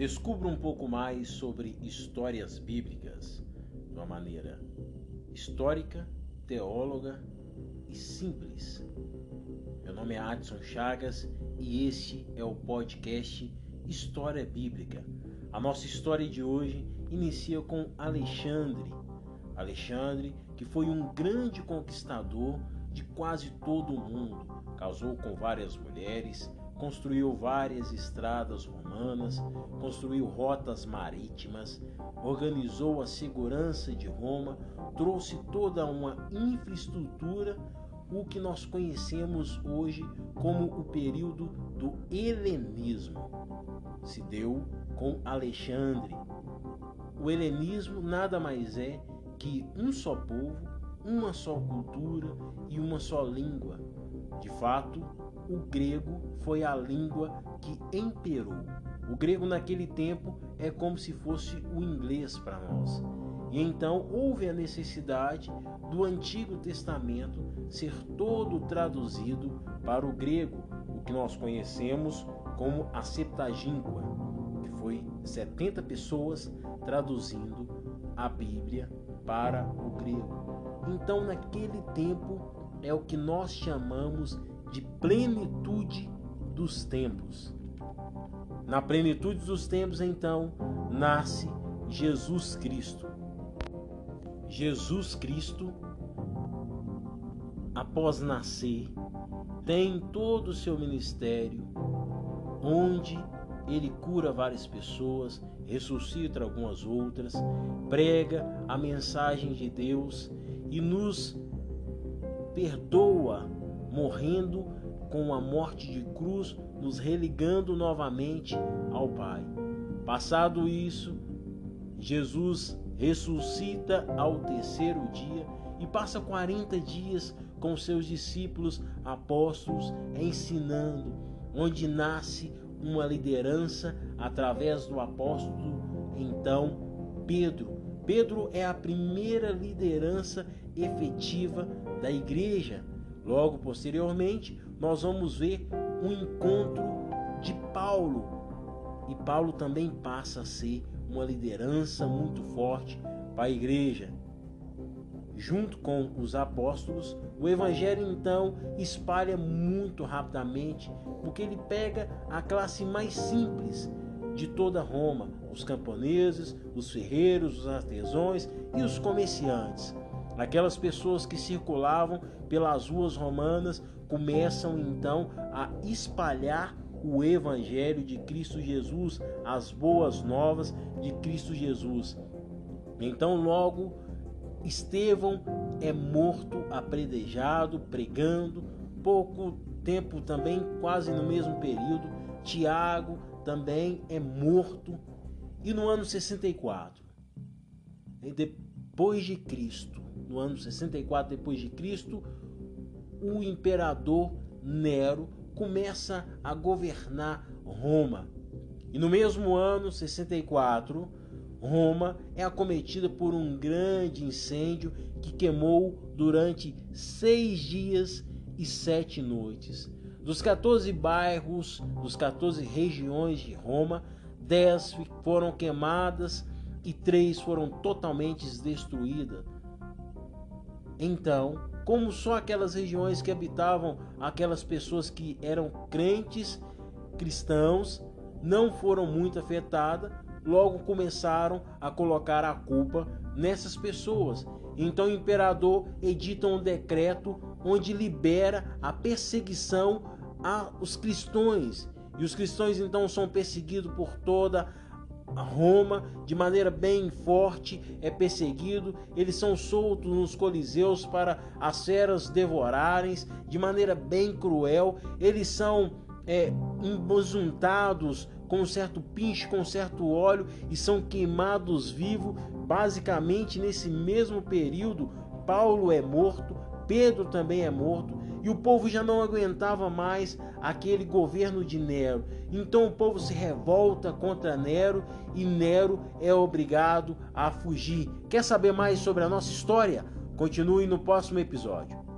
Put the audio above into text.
Descubra um pouco mais sobre histórias bíblicas de uma maneira histórica, teóloga e simples. Meu nome é Adson Chagas e este é o podcast História Bíblica. A nossa história de hoje inicia com Alexandre. Alexandre, que foi um grande conquistador de quase todo o mundo, casou com várias mulheres, construiu várias estradas romanas, construiu rotas marítimas, organizou a segurança de Roma, trouxe toda uma infraestrutura, o que nós conhecemos hoje como o período do helenismo. Se deu com Alexandre. O helenismo nada mais é que um só povo, uma só cultura e uma só língua. De fato, o grego foi a língua que imperou. O grego naquele tempo é como se fosse o inglês para nós. E então houve a necessidade do Antigo Testamento ser todo traduzido para o grego, o que nós conhecemos como a Septagínqua, que foi 70 pessoas traduzindo a Bíblia para o grego. Então, naquele tempo, é o que nós chamamos de plenitude dos tempos. Na plenitude dos tempos, então, nasce Jesus Cristo. Jesus Cristo, após nascer, tem todo o seu ministério, onde ele cura várias pessoas, ressuscita algumas outras, prega a mensagem de Deus e nos perdoa morrendo com a morte de cruz, nos religando novamente ao Pai. Passado isso, Jesus ressuscita ao terceiro dia e passa 40 dias com seus discípulos apóstolos ensinando, onde nasce uma liderança através do apóstolo então Pedro. Pedro é a primeira liderança efetiva da igreja Logo posteriormente, nós vamos ver um encontro de Paulo. E Paulo também passa a ser uma liderança muito forte para a igreja. Junto com os apóstolos, o evangelho então espalha muito rapidamente, porque ele pega a classe mais simples de toda Roma, os camponeses, os ferreiros, os artesãos e os comerciantes. Aquelas pessoas que circulavam pelas ruas romanas começam então a espalhar o evangelho de Cristo Jesus, as boas novas de Cristo Jesus. Então, logo, Estevão é morto, apredejado, pregando. Pouco tempo também, quase no mesmo período, Tiago também é morto. E no ano 64, depois de Cristo, no ano 64 depois de Cristo, o imperador Nero começa a governar Roma. E no mesmo ano 64, Roma é acometida por um grande incêndio que queimou durante seis dias e sete noites. Dos 14 bairros, dos 14 regiões de Roma, 10 foram queimadas e três foram totalmente destruídas. Então, como só aquelas regiões que habitavam aquelas pessoas que eram crentes cristãos não foram muito afetadas, logo começaram a colocar a culpa nessas pessoas. Então o imperador edita um decreto onde libera a perseguição aos cristãos. E os cristãos então são perseguidos por toda Roma de maneira bem forte é perseguido, eles são soltos nos coliseus para as feras devorarem de maneira bem cruel, eles são é, embozuntados com um certo pinche, com um certo óleo e são queimados vivos. Basicamente, nesse mesmo período, Paulo é morto, Pedro também é morto, e o povo já não aguentava mais aquele governo de Nero. Então o povo se revolta contra Nero e Nero é obrigado a fugir. Quer saber mais sobre a nossa história? Continue no próximo episódio.